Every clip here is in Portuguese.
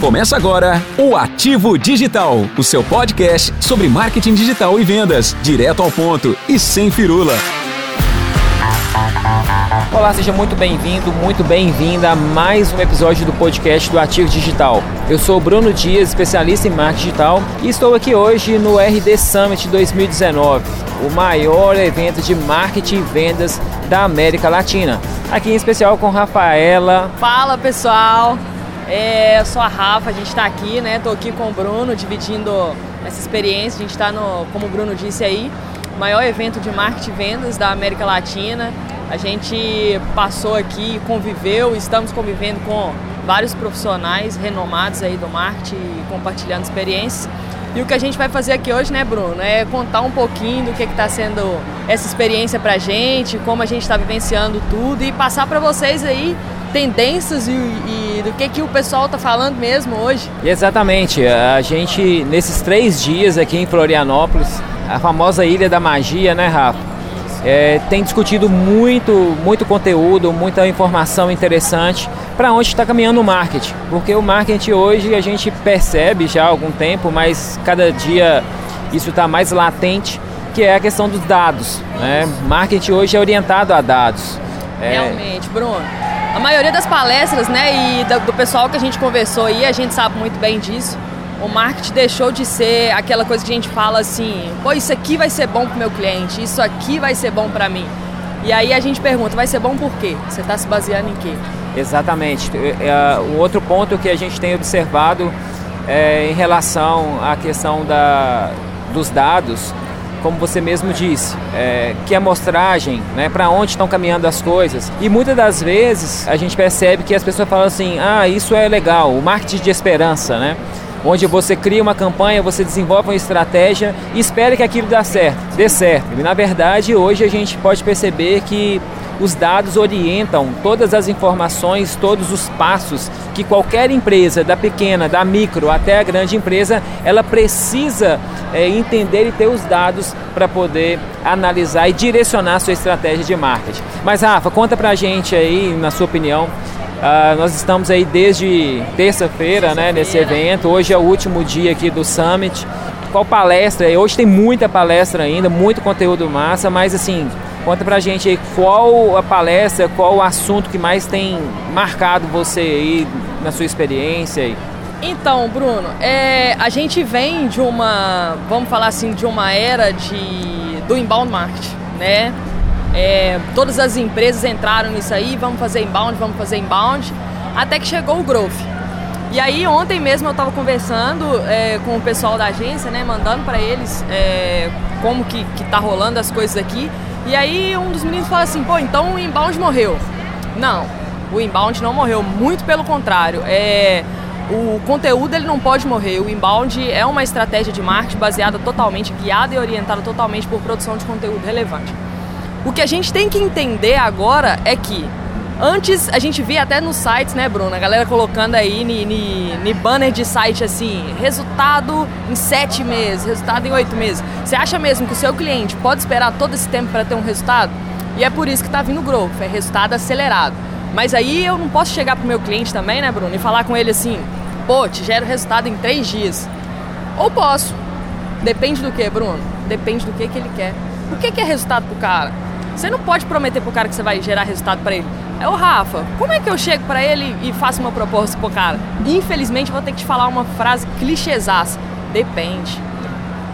Começa agora o Ativo Digital, o seu podcast sobre marketing digital e vendas, direto ao ponto e sem firula. Olá, seja muito bem-vindo, muito bem-vinda a mais um episódio do podcast do Ativo Digital. Eu sou o Bruno Dias, especialista em marketing digital, e estou aqui hoje no RD Summit 2019, o maior evento de marketing e vendas da América Latina. Aqui em especial com Rafaela. Fala pessoal, é, sou a Rafa, a gente está aqui, né? Tô aqui com o Bruno, dividindo essa experiência. A gente está no, como o Bruno disse aí, maior evento de marketing e vendas da América Latina. A gente passou aqui, conviveu, estamos convivendo com vários profissionais renomados aí do marketing compartilhando experiências. E o que a gente vai fazer aqui hoje, né, Bruno, é contar um pouquinho do que está sendo essa experiência para a gente, como a gente está vivenciando tudo e passar para vocês aí tendências e, e, do que, que o pessoal está falando mesmo hoje. Exatamente. A gente, nesses três dias aqui em Florianópolis, a famosa Ilha da Magia, né, Rafa? É, tem discutido muito, muito conteúdo, muita informação interessante para onde está caminhando o marketing. Porque o marketing hoje a gente percebe já há algum tempo, mas cada dia isso está mais latente, que é a questão dos dados. Né? Marketing hoje é orientado a dados. É... Realmente, Bruno. A maioria das palestras, né, e do pessoal que a gente conversou aí, a gente sabe muito bem disso. O marketing deixou de ser aquela coisa que a gente fala assim, pô, isso aqui vai ser bom para o meu cliente, isso aqui vai ser bom para mim. E aí a gente pergunta, vai ser bom por quê? Você está se baseando em quê? Exatamente. O outro ponto que a gente tem observado é em relação à questão da, dos dados como você mesmo disse, é, que é a mostragem, né, para onde estão caminhando as coisas. E muitas das vezes a gente percebe que as pessoas falam assim: ah, isso é legal, o marketing de esperança, né? Onde você cria uma campanha, você desenvolve uma estratégia e espera que aquilo dê certo, dê certo. E na verdade, hoje a gente pode perceber que os dados orientam todas as informações, todos os passos que qualquer empresa, da pequena, da micro até a grande empresa, ela precisa é, entender e ter os dados para poder analisar e direcionar a sua estratégia de marketing. Mas Rafa, conta pra gente aí, na sua opinião, Uh, nós estamos aí desde terça-feira né, nesse evento. Hoje é o último dia aqui do Summit. Qual palestra? Hoje tem muita palestra ainda, muito conteúdo massa, mas assim, Conta pra gente aí qual a palestra, qual o assunto que mais tem marcado você aí na sua experiência aí. Então, Bruno, é, a gente vem de uma, vamos falar assim, de uma era de, do inbound marketing, né? É, todas as empresas entraram nisso aí, vamos fazer inbound, vamos fazer inbound, até que chegou o growth. E aí ontem mesmo eu estava conversando é, com o pessoal da agência, né, mandando para eles é, como que, que tá rolando as coisas aqui. E aí um dos meninos fala assim, pô, então o inbound morreu. Não, o inbound não morreu, muito pelo contrário. É, o conteúdo ele não pode morrer. O inbound é uma estratégia de marketing baseada totalmente, guiada e orientada totalmente por produção de conteúdo relevante. O que a gente tem que entender agora é que Antes a gente via até nos sites, né, Bruno? A galera colocando aí no banner de site assim, resultado em sete meses, resultado em oito meses. Você acha mesmo que o seu cliente pode esperar todo esse tempo para ter um resultado? E é por isso que está vindo o growth, é resultado acelerado. Mas aí eu não posso chegar pro meu cliente também, né, Bruno, e falar com ele assim, pô, te gero resultado em três dias. Ou posso. Depende do que, Bruno? Depende do que, que ele quer. O que, que é resultado pro cara? Você não pode prometer pro cara que você vai gerar resultado para ele. É o Rafa, como é que eu chego para ele e faço uma proposta pro cara? Infelizmente vou ter que te falar uma frase clichêsaça. Depende.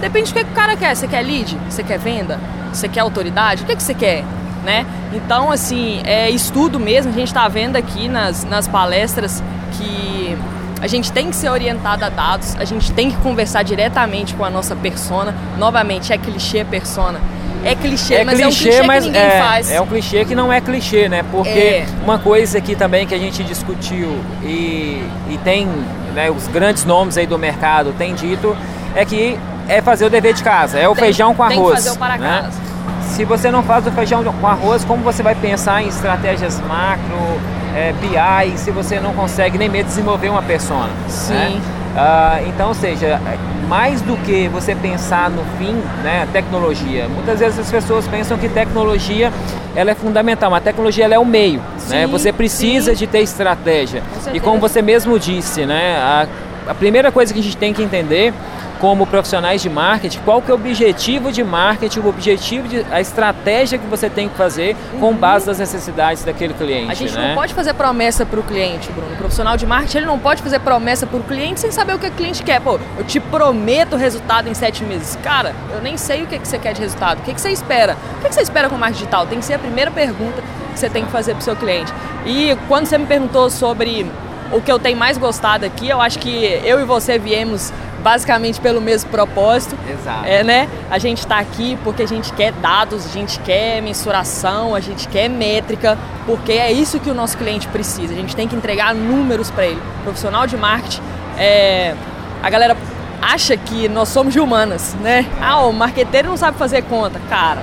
Depende do que, que o cara quer. Você quer lead? Você quer venda? Você quer autoridade? O que, que você quer? Né? Então, assim, é estudo mesmo. A gente está vendo aqui nas, nas palestras que a gente tem que ser orientado a dados, a gente tem que conversar diretamente com a nossa persona. Novamente, é clichê persona é clichê, é mas clichê, é um clichê mas que ninguém é, faz. É um clichê que não é clichê, né? Porque é. uma coisa aqui também que a gente discutiu e, e tem né, os grandes nomes aí do mercado tem dito é que é fazer o dever de casa, é o tem, feijão com arroz. Tem que fazer o para né? casa. Se você não faz o feijão com arroz, como você vai pensar em estratégias macro, é, BI, se você não consegue nem mesmo desenvolver uma persona? Sim. Né? Uh, então, ou seja, mais do que você pensar no fim, né, tecnologia. Muitas vezes as pessoas pensam que tecnologia ela é fundamental, mas a tecnologia ela é o meio, né? sim, né? Você precisa sim. de ter estratégia. Com e como você mesmo disse, né, a, a primeira coisa que a gente tem que entender como profissionais de marketing, qual que é o objetivo de marketing, o objetivo de a estratégia que você tem que fazer com uhum. base nas necessidades daquele cliente. A gente né? não pode fazer promessa para o cliente, Bruno. O profissional de marketing ele não pode fazer promessa para o cliente sem saber o que o cliente quer. Pô, eu te prometo resultado em sete meses. Cara, eu nem sei o que, que você quer de resultado. O que, que você espera? O que, que você espera com marketing digital? Tem que ser a primeira pergunta que você tem que fazer para o seu cliente. E quando você me perguntou sobre o que eu tenho mais gostado aqui, eu acho que eu e você viemos basicamente pelo mesmo propósito. Exato. É, né? A gente está aqui porque a gente quer dados, a gente quer mensuração, a gente quer métrica, porque é isso que o nosso cliente precisa. A gente tem que entregar números para ele. Profissional de marketing, é, a galera acha que nós somos de humanas, né? Ah, o marqueteiro não sabe fazer conta. Cara,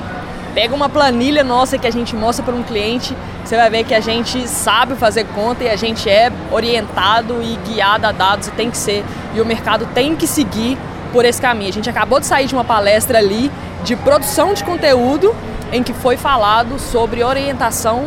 Pega uma planilha nossa que a gente mostra para um cliente, você vai ver que a gente sabe fazer conta e a gente é orientado e guiado a dados e tem que ser. E o mercado tem que seguir por esse caminho. A gente acabou de sair de uma palestra ali de produção de conteúdo em que foi falado sobre orientação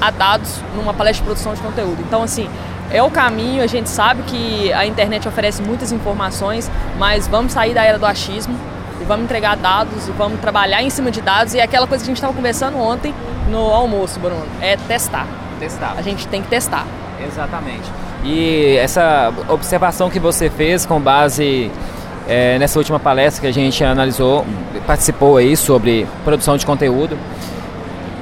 a dados numa palestra de produção de conteúdo. Então, assim, é o caminho, a gente sabe que a internet oferece muitas informações, mas vamos sair da era do achismo vamos entregar dados e vamos trabalhar em cima de dados. E é aquela coisa que a gente estava conversando ontem no almoço, Bruno, é testar. Testar. A gente tem que testar. Exatamente. E essa observação que você fez com base é, nessa última palestra que a gente analisou, participou aí sobre produção de conteúdo.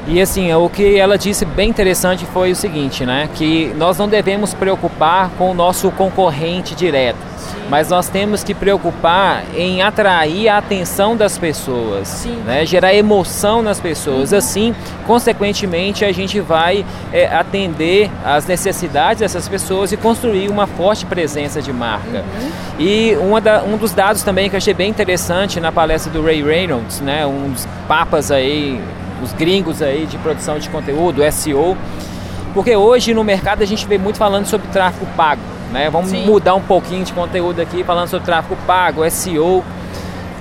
E assim, o que ela disse bem interessante foi o seguinte, né? Que nós não devemos preocupar com o nosso concorrente direto mas nós temos que preocupar em atrair a atenção das pessoas, né? gerar emoção nas pessoas. Uhum. Assim, consequentemente, a gente vai é, atender às necessidades dessas pessoas e construir uma forte presença de marca. Uhum. E da, um dos dados também que eu achei bem interessante na palestra do Ray Reynolds, né? um dos papas aí, os gringos aí de produção de conteúdo, SEO, porque hoje no mercado a gente vê muito falando sobre tráfego pago. Né? Vamos Sim. mudar um pouquinho de conteúdo aqui, falando sobre tráfego pago, SEO.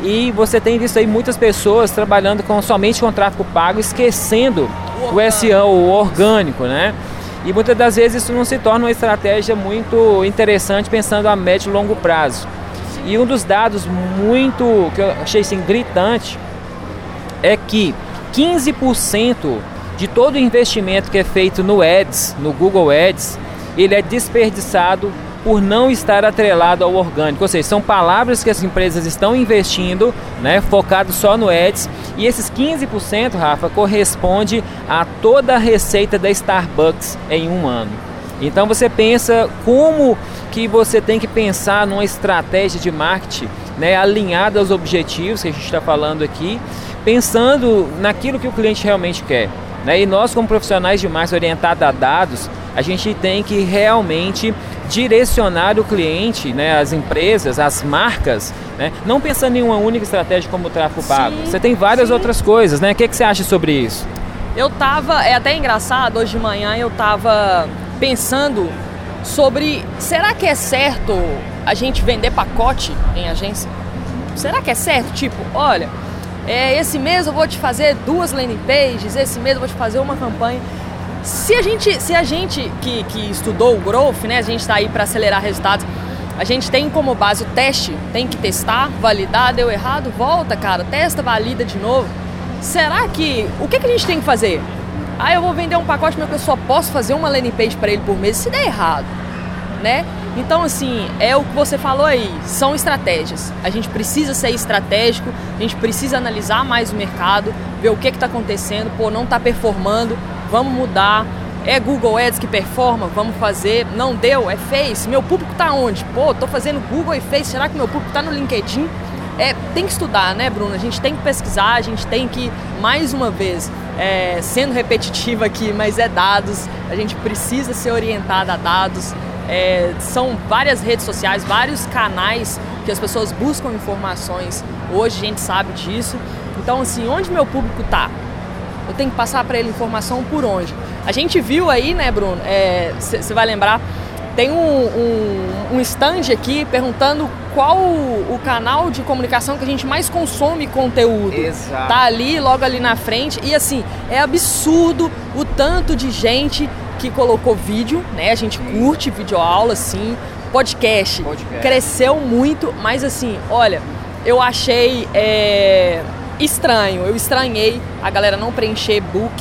E você tem visto aí muitas pessoas trabalhando com, somente com tráfego pago, esquecendo o, o SEO, o orgânico, né? E muitas das vezes isso não se torna uma estratégia muito interessante pensando a médio e longo prazo. E um dos dados muito que eu achei assim, gritante é que 15% de todo o investimento que é feito no Ads, no Google Ads, ele é desperdiçado por não estar atrelado ao orgânico. Ou seja, são palavras que as empresas estão investindo, né, focado só no Ads, e esses 15%, Rafa, corresponde a toda a receita da Starbucks em um ano. Então você pensa como que você tem que pensar numa estratégia de marketing né, alinhada aos objetivos que a gente está falando aqui, pensando naquilo que o cliente realmente quer. Né? E nós, como profissionais de marketing orientados a dados, a gente tem que realmente direcionar o cliente, né, as empresas, as marcas, né, não pensando em uma única estratégia como o tráfego pago. Você tem várias sim. outras coisas, né? O que, que você acha sobre isso? Eu tava, é até engraçado, hoje de manhã eu tava pensando sobre será que é certo a gente vender pacote em agência? Será que é certo? Tipo, olha, é, esse mês eu vou te fazer duas landing pages, esse mês eu vou te fazer uma campanha. Se a gente, se a gente que, que estudou o growth, né, a gente está aí para acelerar resultados, a gente tem como base o teste, tem que testar, validar, deu errado, volta, cara, testa, valida de novo. Será que o que, que a gente tem que fazer? Ah, eu vou vender um pacote, mas eu só posso fazer uma landing page para ele por mês se der errado, né? Então, assim, é o que você falou aí, são estratégias. A gente precisa ser estratégico, a gente precisa analisar mais o mercado, ver o que está acontecendo, pô, não está performando, vamos mudar. É Google Ads que performa, vamos fazer. Não deu, é Face. Meu público está onde? Pô, tô fazendo Google e Face, será que meu público está no LinkedIn? É, tem que estudar, né, Bruno? A gente tem que pesquisar, a gente tem que, mais uma vez, é, sendo repetitivo aqui, mas é dados, a gente precisa ser orientado a dados. É, são várias redes sociais, vários canais que as pessoas buscam informações. Hoje a gente sabe disso. Então, assim, onde meu público está? eu tenho que passar para ele informação por onde. A gente viu aí, né, Bruno? Você é, vai lembrar Tem um, um, um stand aqui perguntando qual o, o, canal de comunicação que a gente mais consome conteúdo. Exato. Tá ali, logo ali na frente. E assim, é absurdo o tanto de gente que colocou vídeo, né? A gente curte videoaula, sim. Podcast, Podcast. cresceu muito, mas assim, olha, eu achei é, estranho, eu estranhei a galera não preencher book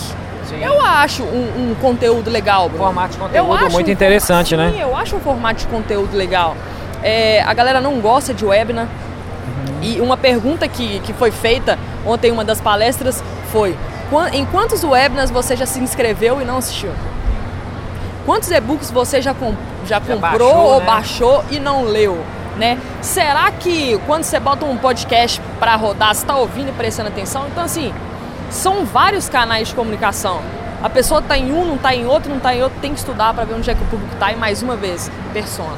Sim. Eu acho um, um, conteúdo legal, Bruno. Formato de conteúdo muito um, interessante, né? Sim, eu acho um formato de conteúdo legal. É, a galera não gosta de webinar. Uhum. E uma pergunta que, que foi feita ontem em uma das palestras foi: em quantos webinars você já se inscreveu e não assistiu? Quantos e-books você já, com, já, já comprou baixou, ou né? baixou e não leu? Né? Será que quando você bota um podcast para rodar, você está ouvindo e prestando atenção? Então, assim, são vários canais de comunicação. A pessoa está em um, não está em outro, não está em outro, tem que estudar para ver onde é que o público está. E mais uma vez, persona.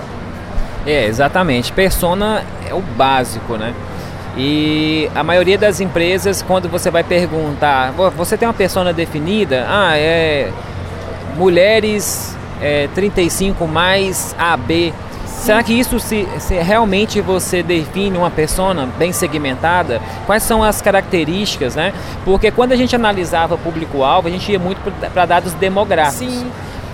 É, exatamente. Persona é o básico, né? E a maioria das empresas, quando você vai perguntar, você tem uma persona definida? Ah, é mulheres é, 35 mais AB. Será que isso se, se, realmente você define uma persona bem segmentada? Quais são as características, né? Porque quando a gente analisava público-alvo, a gente ia muito para dados demográficos. Sim.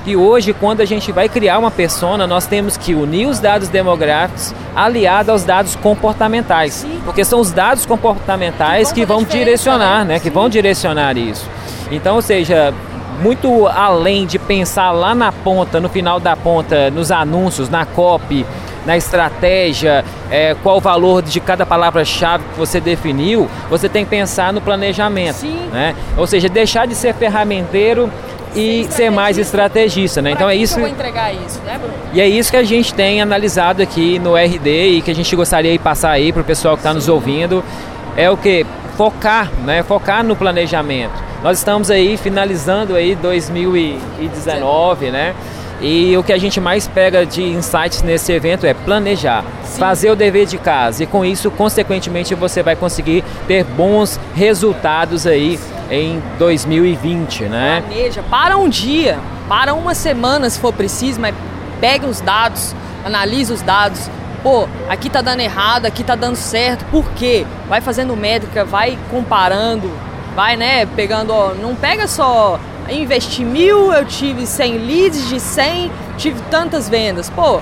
E hoje, quando a gente vai criar uma persona, nós temos que unir os dados demográficos aliado aos dados comportamentais. Sim. Porque são os dados comportamentais que, que vão direcionar, né? né? Que vão direcionar isso. Então, ou seja, muito além de pensar lá na ponta, no final da ponta, nos anúncios, na copy, na estratégia, é, qual o valor de cada palavra-chave que você definiu, você tem que pensar no planejamento. Sim. Né? Ou seja, deixar de ser ferramenteiro e ser mais estrategista, né? então é isso. Que eu vou entregar isso, né, Bruno? E é isso que a gente tem analisado aqui no RD e que a gente gostaria de passar aí para o pessoal que está nos ouvindo. É o que focar, né? Focar no planejamento. Nós estamos aí finalizando aí 2019, né? E o que a gente mais pega de insights nesse evento é planejar, Sim. fazer o dever de casa e com isso, consequentemente, você vai conseguir ter bons resultados aí em 2020, né? Planeja, para um dia, para uma semana se for preciso, mas pegue os dados, analise os dados, pô, aqui tá dando errado, aqui tá dando certo, por quê? Vai fazendo métrica, vai comparando, vai, né, pegando, ó, não pega só investi mil, eu tive 100 leads, de 100 tive tantas vendas. Pô,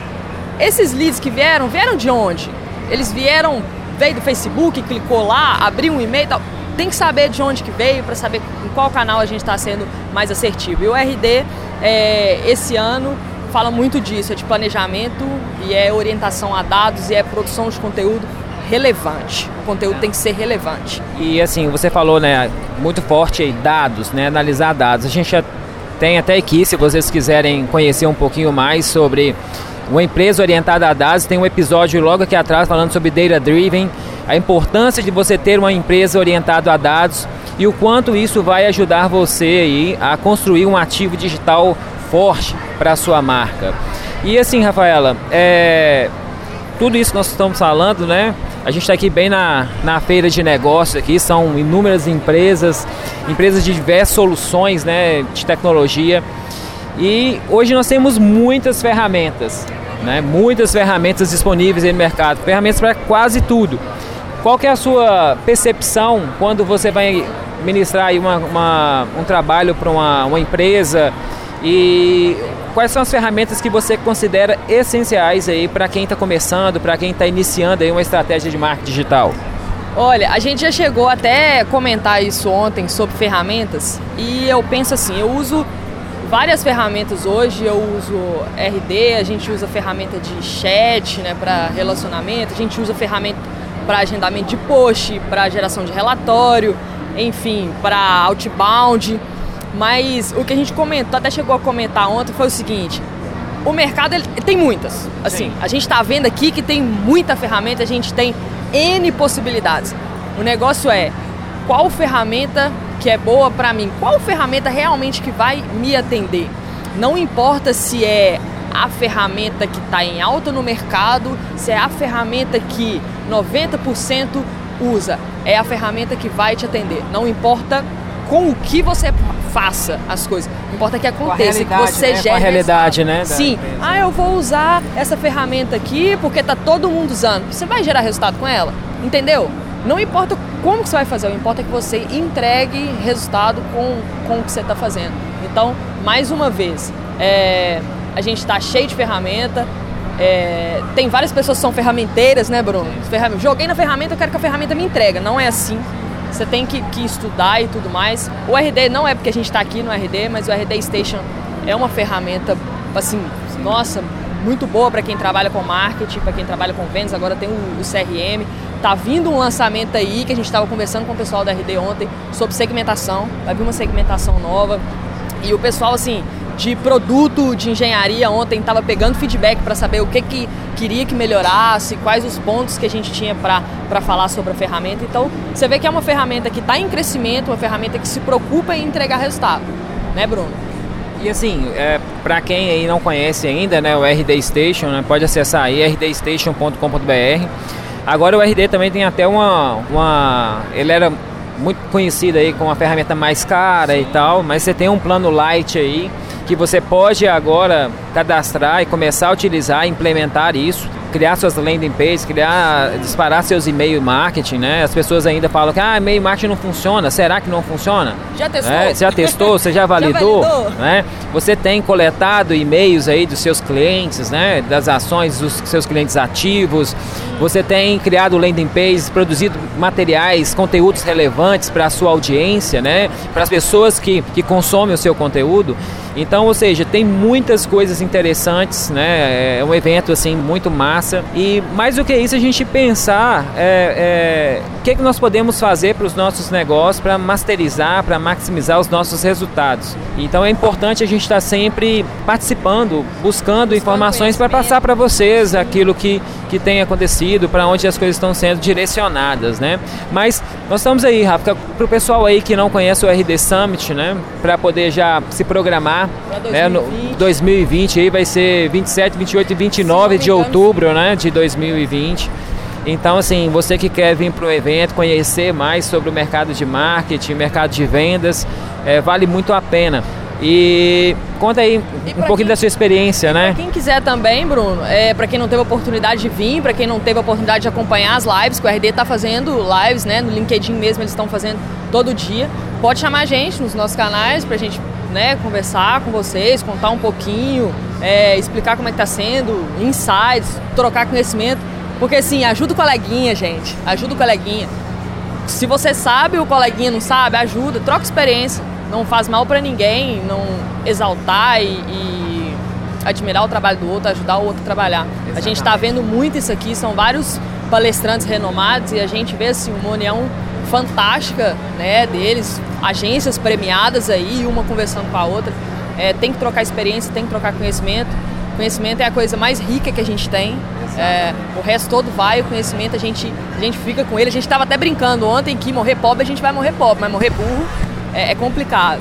esses leads que vieram, vieram de onde? Eles vieram, veio do Facebook, clicou lá, abriu um e-mail e tal. Tem que saber de onde que veio para saber em qual canal a gente está sendo mais assertivo. E o RD, é, esse ano, fala muito disso, é de planejamento e é orientação a dados e é produção de conteúdo relevante. O conteúdo tem que ser relevante. E assim, você falou, né, muito forte aí, dados, né, analisar dados. A gente tem até aqui, se vocês quiserem conhecer um pouquinho mais sobre uma empresa orientada a dados, tem um episódio logo aqui atrás falando sobre data driven, a importância de você ter uma empresa orientada a dados e o quanto isso vai ajudar você aí a construir um ativo digital forte para a sua marca. E assim, Rafaela, é, tudo isso que nós estamos falando, né? A gente está aqui bem na, na feira de negócios aqui, são inúmeras empresas, empresas de diversas soluções né, de tecnologia. E hoje nós temos muitas ferramentas, né, muitas ferramentas disponíveis no mercado, ferramentas para quase tudo. Qual que é a sua percepção quando você vai ministrar uma, uma, um trabalho para uma, uma empresa e Quais são as ferramentas que você considera essenciais aí para quem está começando, para quem está iniciando aí uma estratégia de marketing digital? Olha, a gente já chegou até a comentar isso ontem sobre ferramentas e eu penso assim, eu uso várias ferramentas hoje, eu uso RD, a gente usa ferramenta de chat, né, para relacionamento, a gente usa ferramenta para agendamento de post, para geração de relatório, enfim, para outbound. Mas o que a gente comentou, até chegou a comentar ontem, foi o seguinte: o mercado ele, tem muitas. Assim, Sim. a gente está vendo aqui que tem muita ferramenta, a gente tem N possibilidades. O negócio é qual ferramenta que é boa para mim, qual ferramenta realmente que vai me atender. Não importa se é a ferramenta que está em alta no mercado, se é a ferramenta que 90% usa, é a ferramenta que vai te atender. Não importa com o que você faça as coisas. O importa que aconteça, que você né? gere. Com a realidade, né? Sim. Ah, eu vou usar essa ferramenta aqui porque tá todo mundo usando. Você vai gerar resultado com ela, entendeu? Não importa como que você vai fazer, o importa é que você entregue resultado com, com o que você está fazendo. Então, mais uma vez, é, a gente está cheio de ferramenta. É, tem várias pessoas que são ferramenteiras, né, Bruno? Ferram... Joguei na ferramenta, eu quero que a ferramenta me entregue. Não é assim. Você tem que, que estudar e tudo mais. O RD não é porque a gente está aqui no RD, mas o RD Station é uma ferramenta, assim, nossa, muito boa para quem trabalha com marketing, para quem trabalha com vendas. Agora tem o, o CRM. Tá vindo um lançamento aí que a gente estava conversando com o pessoal da RD ontem sobre segmentação. Vai vir uma segmentação nova. E o pessoal, assim, de produto, de engenharia, ontem estava pegando feedback para saber o que, que queria que melhorasse, quais os pontos que a gente tinha para falar sobre a ferramenta. Então, você vê que é uma ferramenta que está em crescimento, uma ferramenta que se preocupa em entregar resultado. Né, Bruno? E assim, é, para quem aí não conhece ainda, né, o RD Station, né, pode acessar aí rdstation.com.br. Agora o RD também tem até uma, uma. Ele era muito conhecido aí com uma ferramenta mais cara e tal, mas você tem um plano light aí que você pode agora cadastrar e começar a utilizar, implementar isso criar suas landing pages, criar, disparar seus e-mail marketing, né? As pessoas ainda falam que ah, e-mail marketing não funciona. Será que não funciona? Já testou? É, você já testou? Você já validou? já validou? Né? Você tem coletado e-mails aí dos seus clientes, né? Das ações dos seus clientes ativos. Você tem criado landing pages, produzido materiais, conteúdos relevantes para a sua audiência, né? Para as pessoas que, que consomem o seu conteúdo. Então, ou seja, tem muitas coisas interessantes, né? É um evento assim muito massa. E mais do que isso, a gente pensar é, é, o que, é que nós podemos fazer para os nossos negócios para masterizar, para maximizar os nossos resultados. Então é importante a gente estar tá sempre participando, buscando informações para passar para vocês aquilo que, que tem acontecido, para onde as coisas estão sendo direcionadas, né? Mas nós estamos aí, Rafa, para o pessoal aí que não conhece o RD Summit, né? Para poder já se programar Pra 2020. Né, no 2020 aí vai ser 27, 28 e 29 de outubro, né, de 2020. Então, assim, você que quer vir para o evento, conhecer mais sobre o mercado de marketing, mercado de vendas, é, vale muito a pena. E conta aí um pouquinho quem, da sua experiência, né? Para quem quiser também, Bruno, é, para quem não teve a oportunidade de vir, para quem não teve a oportunidade de acompanhar as lives, que o RD está fazendo lives, né? No LinkedIn mesmo eles estão fazendo todo dia. Pode chamar a gente nos nossos canais para a gente né, conversar com vocês, contar um pouquinho, é, explicar como é que tá sendo, insights, trocar conhecimento. Porque assim, ajuda o coleguinha, gente. Ajuda o coleguinha. Se você sabe, o coleguinha não sabe, ajuda, troca experiência. Não faz mal para ninguém, não exaltar e, e, admirar o trabalho do outro, ajudar o outro a trabalhar. Exatamente. A gente está vendo muito isso aqui, são vários palestrantes renomados e a gente vê assim, uma união fantástica né, deles, agências premiadas aí, uma conversando com a outra. É, tem que trocar experiência, tem que trocar conhecimento. Conhecimento é a coisa mais rica que a gente tem. É, o resto todo vai, o conhecimento a gente, a gente fica com ele. A gente estava até brincando ontem que morrer pobre a gente vai morrer pobre, mas morrer burro é, é complicado.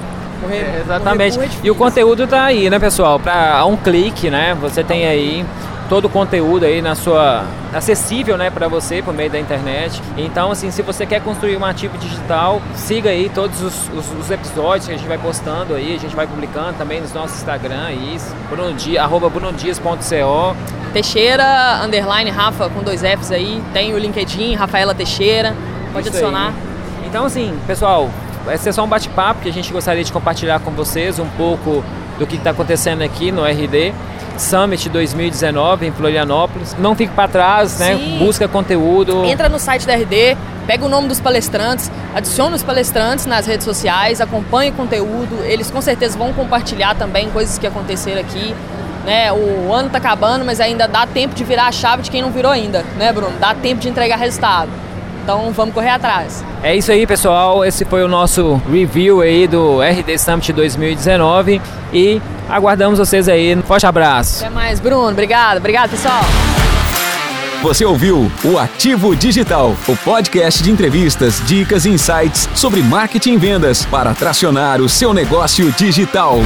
É, exatamente. É e o conteúdo está aí, né, pessoal? Para um clique, né? Você tem aí todo o conteúdo aí na sua acessível, né, para você por meio da internet. Então, assim, se você quer construir um ativo digital, siga aí todos os, os, os episódios que a gente vai postando aí, a gente vai publicando também no nosso Instagram, isso, Bruno Dia, arroba brunodias.co. Teixeira, underline Rafa com dois Fs aí, tem o LinkedIn, Rafaela Teixeira, pode Isso adicionar. Aí. Então, assim, pessoal, vai ser só um bate-papo que a gente gostaria de compartilhar com vocês um pouco do que está acontecendo aqui no RD. Summit 2019 em Florianópolis. Não fique para trás, né? Busca conteúdo. Entra no site da RD, pega o nome dos palestrantes, adiciona os palestrantes nas redes sociais, acompanhe o conteúdo. Eles com certeza vão compartilhar também coisas que aconteceram aqui. Né, o ano está acabando, mas ainda dá tempo de virar a chave de quem não virou ainda, né, Bruno? Dá tempo de entregar resultado. Então vamos correr atrás. É isso aí, pessoal. Esse foi o nosso review aí do RD Summit 2019 e aguardamos vocês aí. Um forte abraço. Até mais, Bruno. Obrigado. Obrigado, pessoal. Você ouviu o Ativo Digital, o podcast de entrevistas, dicas e insights sobre marketing e vendas para tracionar o seu negócio digital.